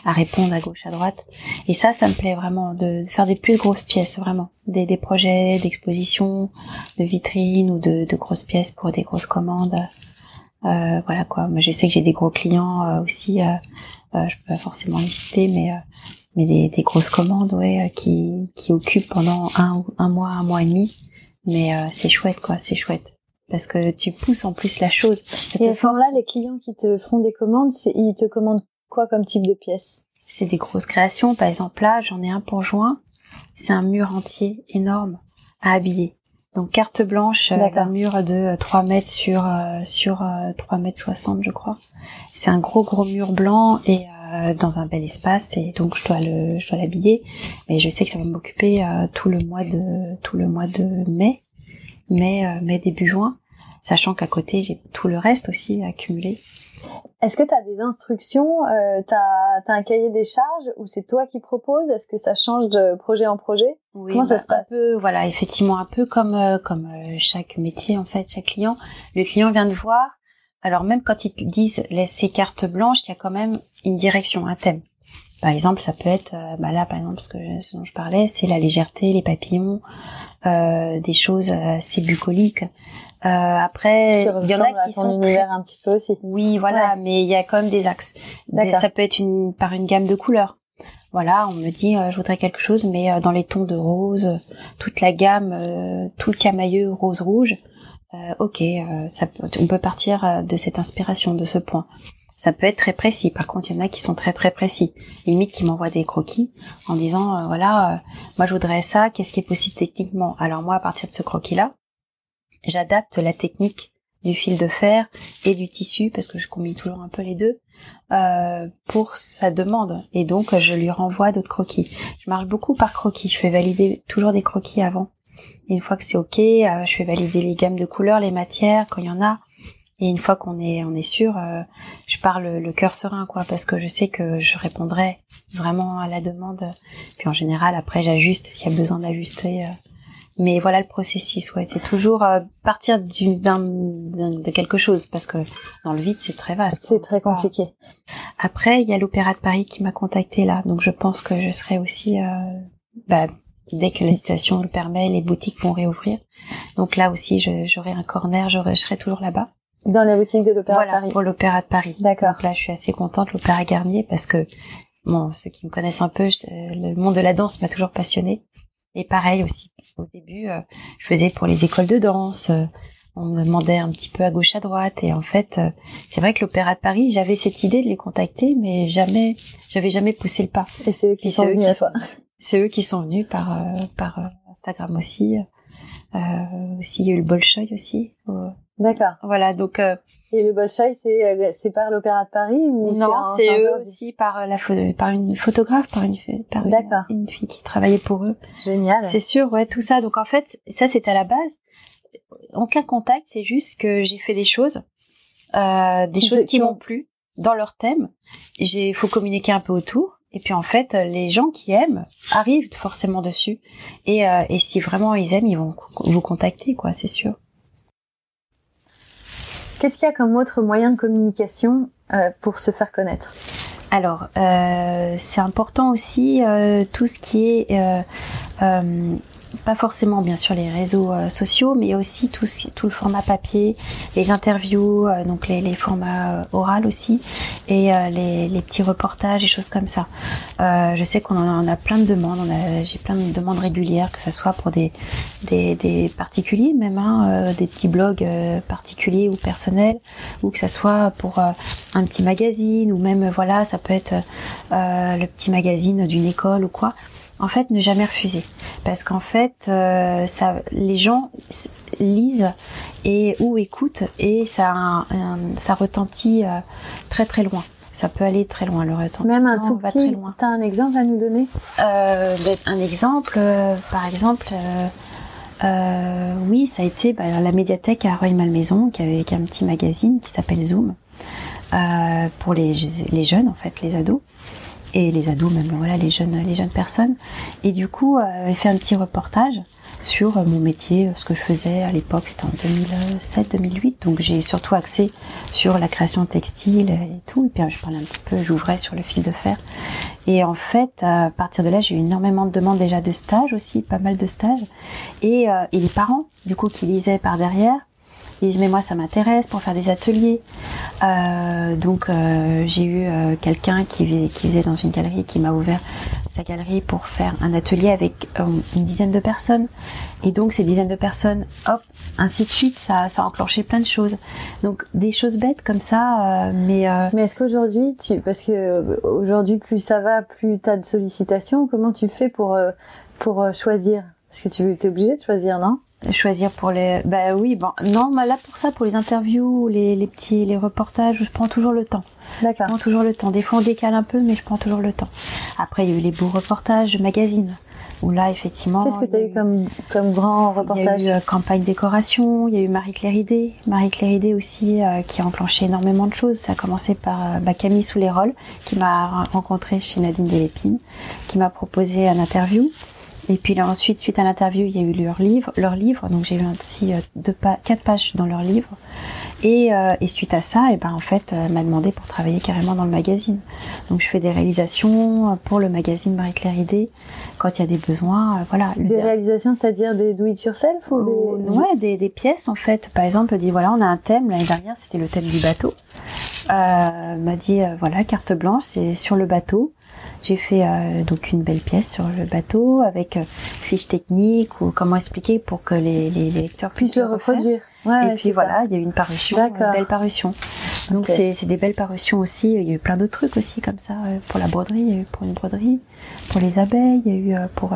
à répondre à gauche, à droite. Et ça, ça me plaît vraiment de, faire des plus grosses pièces, vraiment, des, des projets d'exposition, de vitrines ou de, de, grosses pièces pour des grosses commandes. Euh, voilà quoi. Moi, je sais que j'ai des gros clients euh, aussi. Euh, euh, je peux pas forcément les citer, mais mais des, des, grosses commandes, ouais, qui qui occupent pendant un un mois, un mois et demi. Mais c'est chouette, quoi. C'est chouette parce que tu pousses en plus la chose. Et à ce moment-là, les clients qui te font des commandes, ils te commandent Quoi comme type de pièce? C'est des grosses créations. Par exemple, là, j'en ai un pour juin. C'est un mur entier énorme à habiller. Donc carte blanche, euh, un mur de 3 mètres sur euh, sur 3 euh, mètres 60 je crois. C'est un gros gros mur blanc et dans un bel espace et donc je dois le je dois l'habiller. Mais je sais que ça va m'occuper tout le mois de tout le mois de mai, mai mai début juin, sachant qu'à côté j'ai tout le reste aussi accumulé. Est-ce que tu as des instructions euh, Tu as, un cahier des charges ou c'est toi qui proposes? Est-ce que ça change de projet en projet? Oui, Comment ça bah, se passe? un peu, Voilà, effectivement, un peu comme euh, comme euh, chaque métier en fait, chaque client. Le client vient de voir. Alors même quand ils te disent laisse ces cartes blanches, il y a quand même une direction, un thème. Par exemple, ça peut être, euh, bah là par exemple, ce, que ce dont je parlais, c'est la légèreté, les papillons, des choses assez bucoliques. Euh, après, il y en a qui sont univers un petit peu aussi. Oui, voilà, mais il y a quand même des axes. ça peut être une par une gamme de couleurs. Voilà, on me dit euh, je voudrais quelque chose, mais euh, dans les tons de rose, toute la gamme, euh, tout le camailleux rose rouge. ok, ça peut, on peut partir de cette inspiration, de ce point. Ça peut être très précis. Par contre, il y en a qui sont très très précis. Limite qui m'envoient des croquis en disant voilà, moi je voudrais ça. Qu'est-ce qui est possible techniquement? Alors moi, à partir de ce croquis là, j'adapte la technique du fil de fer et du tissu parce que je combine toujours un peu les deux euh, pour sa demande et donc je lui renvoie d'autres croquis. Je marche beaucoup par croquis, je fais valider toujours des croquis avant. une fois que c'est ok, euh, je fais valider les gammes de couleurs, les matières quand il y en a Et une fois qu'on est on est sûr, euh, je parle le cœur serein quoi, parce que je sais que je répondrai vraiment à la demande. Puis en général après j'ajuste s'il y a besoin d'ajuster. Euh. Mais voilà le processus, ouais, c'est toujours euh, partir d'un de quelque chose parce que dans le vide c'est très vaste. C'est très compliqué. Après il y a l'Opéra de Paris qui m'a contacté là, donc je pense que je serai aussi bah, dès que la situation le permet, les boutiques vont réouvrir. Donc là aussi, j'aurai un corner, je serai toujours là-bas. Dans la boutique de l'Opéra de Paris. pour l'Opéra de Paris. D'accord. Donc là, je suis assez contente, l'Opéra Garnier, parce que bon, ceux qui me connaissent un peu, le monde de la danse m'a toujours passionnée. Et pareil aussi, au début, euh, je faisais pour les écoles de danse. Euh, on me demandait un petit peu à gauche, à droite. Et en fait, euh, c'est vrai que l'Opéra de Paris, j'avais cette idée de les contacter, mais jamais, j'avais jamais poussé le pas. Et c'est eux qui sont venus à toi. C'est eux qui sont venus par par Instagram aussi. aussi, il y a eu le Bolshoi aussi. D'accord. Voilà, donc. Euh, et le Bolshoi, c'est euh, c'est par l'Opéra de Paris ou Non, c'est eux aussi par euh, la par une photographe, par une par une, fille qui travaillait pour eux. Génial. C'est sûr, ouais, tout ça. Donc en fait, ça c'est à la base. Aucun contact, c'est juste que j'ai fait des choses, euh, des choses qui m'ont plu dans leur thème. J'ai, faut communiquer un peu autour. Et puis en fait, les gens qui aiment arrivent forcément dessus. Et, et si vraiment ils aiment, ils vont vous contacter, quoi, c'est sûr. Qu'est-ce qu'il y a comme autre moyen de communication euh, pour se faire connaître? Alors, euh, c'est important aussi euh, tout ce qui est pas forcément bien sûr les réseaux euh, sociaux, mais aussi tout, tout le format papier, les interviews, euh, donc les, les formats euh, oraux aussi, et les, les, petits reportages et choses comme ça. je sais qu'on en a plein de demandes, j'ai plein de demandes régulières, que ce soit pour des, des, des particuliers même, hein, des petits blogs particuliers ou personnels, ou que ce soit pour un petit magazine, ou même voilà, ça peut être le petit magazine d'une école ou quoi en fait ne jamais refuser. Parce qu'en fait euh, ça les gens lisent et ou écoutent et ça ça retentit euh, très très loin. Ça peut aller très loin le retentissement même un tout petit très loin. t'as un exemple à nous donner? Euh, ben, un exemple par exemple oui ça a été bah, la médiathèque à Roy Malmaison qui avait un petit magazine qui s'appelle Zoom pour les, les jeunes en fait les ados et les ados même voilà les jeunes les jeunes personnes. Et du coup euh, j'ai fait un petit reportage sur euh, mon métier ce que je faisais à l'époque c'était en 2007 2008 donc j'ai surtout axé sur la création textile et tout. Et puis je parlais un petit peu j'ouvrais sur le fil de fer. Et en fait à partir de là j'ai eu énormément de demandes déjà de stages aussi pas mal de stages. Et, euh, et les parents du coup qui lisaient par derrière ils disent mais moi ça m'intéresse pour faire des ateliers. Euh, donc euh, j'ai eu euh, quelqu'un qui, qui faisait dans une galerie qui m'a ouvert sa galerie pour faire un atelier avec une dizaine de personnes. Et donc ces dizaines de personnes, hop, ainsi de suite, ça, ça a enclenché plein de choses. Donc des choses bêtes comme ça, mais mais est-ce qu'aujourd'hui, tu, parce que aujourd'hui plus ça va, plus t'as de sollicitations, comment tu fais pour pour choisir? Parce que tu es obligé de choisir, non? Choisir pour les bah oui bon non là pour ça pour les interviews les, les petits les reportages je prends toujours le temps. D'accord. Je prends toujours le temps. Des fois on décale un peu mais je prends toujours le temps. Après il y a eu les beaux reportages magazines où là effectivement qu'est-ce que tu as eu comme comme grand reportage il y a eu euh, campagne décoration il y a eu Marie Claire Idée Marie Claire aussi euh, qui a enclenché énormément de choses. Ça a commencé par euh, bah, Camille Soulerol qui m'a rencontré chez Nadine Delépine qui m'a proposé un interview et puis là, ensuite, suite à l'interview, il y a eu leur livre, leur livre. Donc j'ai eu aussi euh, deux quatre pages dans leur livre. Et, euh, et suite à ça, et eh ben en fait, elle m'a demandé pour travailler carrément dans le magazine. Donc je fais des réalisations pour le magazine Marie Claire Idée quand il y a des besoins. Euh, voilà. Des réalisations, c'est-à-dire des do it yourself ou des ouais des, des, pièces en fait. Par exemple, elle dit voilà, on a un thème. L'année dernière, c'était le thème du bateau. Euh, m'a dit voilà carte blanche, c'est sur le bateau. J'ai fait euh, donc une belle pièce sur le bateau avec euh, fiche technique ou comment expliquer pour que les, les, lecteurs puissent le reproduire. Ouais, et puis voilà, il y a eu une parution, une belle parution. Donc c'est c'est des belles parutions aussi. Il y a eu plein d'autres trucs aussi comme ça euh, pour la broderie. Il y a eu pour une broderie, pour les abeilles. Il y a eu pour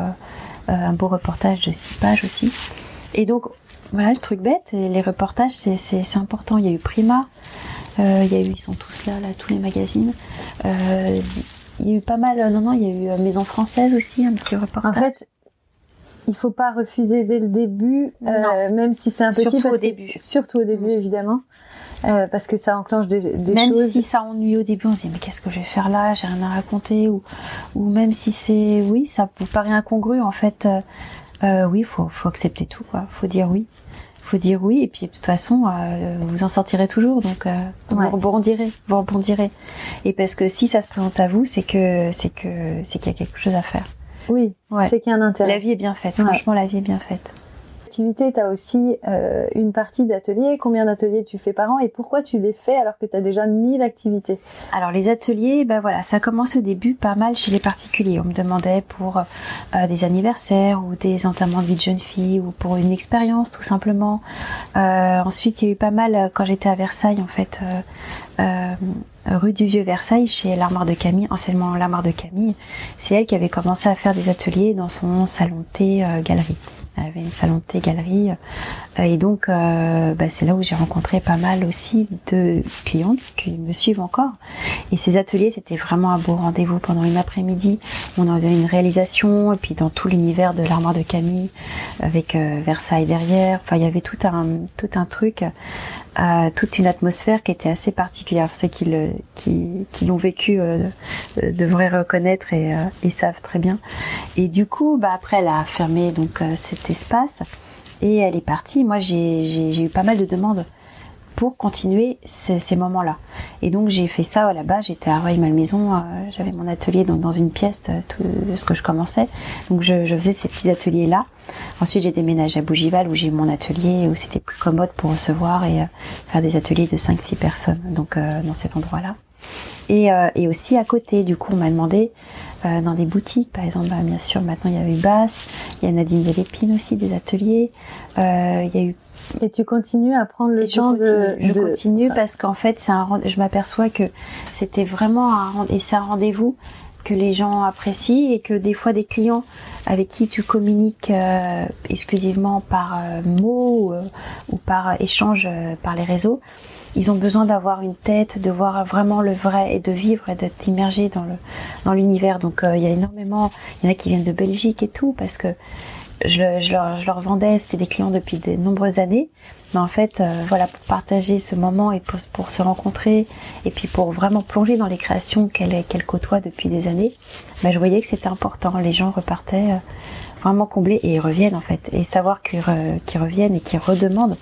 un beau reportage de six pages aussi. Et donc voilà le truc bête. Les reportages c'est important. Il y a eu Prima. il y a eu ils sont tous là là tous les magazines. Euh, il y a eu pas mal. Non, non, il y a eu euh, Maison Française aussi, un petit reportage. En fait, il faut pas refuser dès le début, euh, même si c'est un petit. Surtout au début. Surtout au début, évidemment. euh, parce que ça enclenche des, des même choses. si ça ennuie au début, on se dit mais qu'est-ce que je vais faire là? J'ai rien à raconter ou ou même si c'est oui, ça vous paraît incongru en fait. Euh, euh, oui, faut faut accepter tout quoi. Faut dire oui. Faut dire oui et puis de toute façon euh, vous en sortirez toujours donc euh, Ouais. vous rebondirez, vous rebondirez. Et parce que si ça se présente à vous, c'est que c'est que c'est qu'il y a quelque chose à faire. Oui, Ouais. c'est qu'il y a un intérêt. La vie est bien faite. Ouais. Franchement, la vie est bien faite. Activité, tu as aussi euh, une partie d'atelier. Combien d'ateliers tu fais par an et pourquoi tu les fais alors que tu as déjà 1000 activités? Alors les ateliers, ben voilà, ça commence au début pas mal chez les particuliers. On me demandait pour euh, des anniversaires ou des entamements de vie de jeune fille ou pour une expérience tout simplement. Euh, ensuite, il y a eu pas mal quand j'étais à Versailles en fait, rue du Vieux Versailles chez l'armoire de Camille, anciennement l'armoire de Camille. C'est elle qui avait commencé à faire des ateliers dans son salon de thé euh, galerie. Avait une salon de thé galerie euh, et donc euh, bah, c'est là où j'ai rencontré pas mal aussi de clientes qui me suivent encore. Et ces ateliers, c'était vraiment un beau rendez-vous pendant une après-midi. On avait une réalisation, et puis dans tout l'univers de l'armoire de Camille, avec euh, Versailles derrière. Enfin, il y avait tout un, tout un truc, euh, toute une atmosphère qui était assez particulière. Ceux qui, le, qui, l'ont vécu euh, euh, devraient reconnaître et, euh, savent très bien. Et du coup, bah, après, elle a fermé donc euh, cet espace et elle est partie. Moi, j'ai eu pas mal de demandes pour continuer ces, moments-là. Et donc j'ai fait ça là-bas, j'étais à Rueil-Malmaison, euh, j'avais mon atelier dans, dans une pièce, euh, tout ce que je commençais. Donc je, faisais ces petits ateliers-là. Ensuite j'ai déménagé à Bougival où j'ai mon atelier, où c'était plus commode pour recevoir et euh, faire des ateliers de 5-6 personnes, donc euh, dans cet endroit-là. Et, aussi à côté, du coup on m'a demandé dans des boutiques, par exemple, bah, bien sûr maintenant il y a eu Basse, il y a Nadine Delépine aussi, des ateliers, il y a eu Et tu continues à prendre le et je temps continue, de... je de- continue parce qu'en fait, c'est un, je m'aperçois que c'était vraiment un, et c'est un rendez-vous que les gens apprécient et que des fois des clients avec qui tu communiques euh, exclusivement par euh, mots ou, euh, ou par échange euh, par les réseaux, ils ont besoin d'avoir une tête, de voir vraiment le vrai et de vivre et d'être immergé dans le dans l'univers. Donc il y a énormément, il y en a qui viennent de Belgique et tout parce que je, le- je leur, je leur vendais, c'était des clients depuis de nombreuses années. Mais en fait, euh, voilà, pour partager ce moment et pour, pour se rencontrer, et puis pour vraiment plonger dans les créations qu'elle qu'elle côtoie depuis des années, bah, je voyais que c'était important. Les gens repartaient euh, vraiment comblés et ils reviennent en fait. Et savoir qu'ils re- qu'ils reviennent et qu'ils redemandent,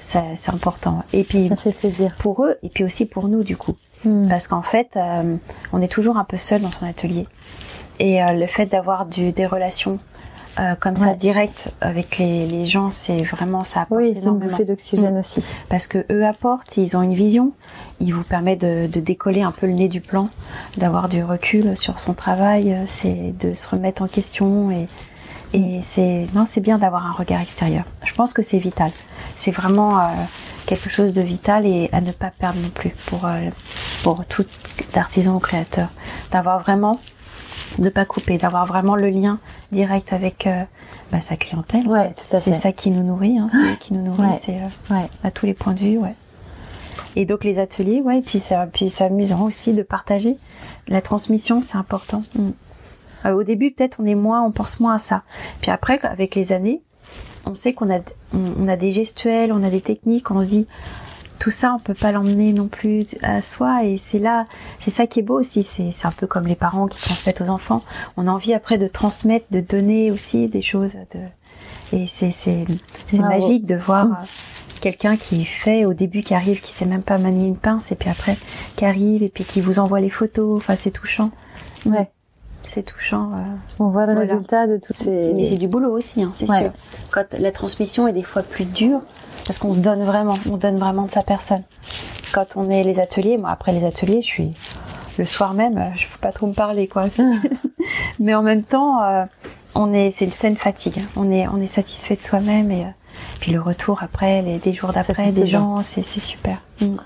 c'est important. Et puis Ça fait plaisir. pour eux, et puis aussi pour nous du coup. Hmm. Parce qu'en fait, euh, on est toujours un peu seul dans son atelier. Et le fait d'avoir des relations euh, comme ça directes avec les, les gens, c'est vraiment ça apporte Oui, c'est énormément. bouffée d'oxygène aussi. Parce que eux apportent, ils ont une vision, ils vous permettent de, de décoller un peu le nez du plan, d'avoir du recul sur son travail, euh, c'est de se remettre en question et et c'est non c'est bien d'avoir un regard extérieur. Je pense que c'est vital. C'est vraiment euh, quelque chose de vital et à ne pas perdre non plus pour euh, pour tout artisan ou créateur, d'avoir vraiment de pas couper, d'avoir vraiment le lien direct avec euh, bah, sa clientèle. Ouais, C'est ça qui nous nourrit, hein, c'est eux qui nous nourrit, Ouais. c'est euh, Ouais. à tous les points de vue, ouais. Et donc les ateliers, ouais, et puis c'est puis c'est amusant aussi de partager. La transmission, c'est important. Mm. Euh, au début, peut-être on est moins, on pense moins à ça. Puis après, avec les années, on sait qu'on a, on, on a des gestuels, on a des techniques, on se dit tout ça, on peut pas l'emmener non plus à soi. Et c'est là, c'est ça qui est beau aussi. C'est, un peu comme les parents qui transmettent aux enfants. On a envie après de transmettre, de donner aussi des choses. De... Et c'est, magique de voir euh, quelqu'un qui fait au début, qui arrive, qui sait même pas manier une pince, et puis après qui arrive et puis qui vous envoie les photos. Enfin, c'est touchant. Ouais. C'est touchant. euh. On voit le Voilà. résultat de toutes ces... Mais c'est du boulot aussi, hein, c'est Ouais. sûr. Quand la transmission est des fois plus dure, parce qu'on se donne vraiment, on donne vraiment de sa personne. Quand on est les ateliers, moi après les ateliers, je suis le soir même, euh, je peux pas trop me parler quoi. C'est- Mais en même temps, euh, on est, c'est une fatigue. On est, on est satisfait de soi-même et euh, puis le retour après, les des jours d'après, des gens, c'est c'est super. Mm.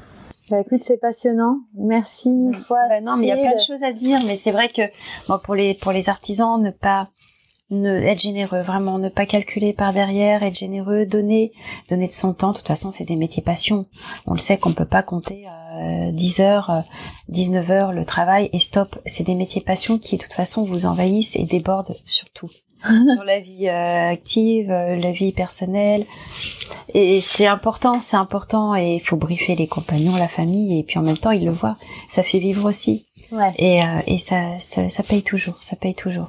Bah, écoute, c'est passionnant. Merci mille fois. Bah non, mais il y a plein de choses à dire, mais c'est vrai que bon, pour les pour les artisans, ne pas ne être généreux, vraiment, ne pas calculer par derrière, être généreux, donner, donner de son temps. De toute façon, c'est des métiers passion. On le sait qu'on peut pas compter euh, 10 heures, euh, 19 heures le travail et stop. C'est des métiers passion qui de toute façon vous envahissent et débordent surtout. sur la vie euh, active, euh, la vie personnelle. Et c'est important, c'est important et il faut briefer les compagnons, la famille et puis en même temps ils le voient. Ça fait vivre aussi. Ouais. Et, euh, et ça, ça, ça paye toujours, ça paye toujours.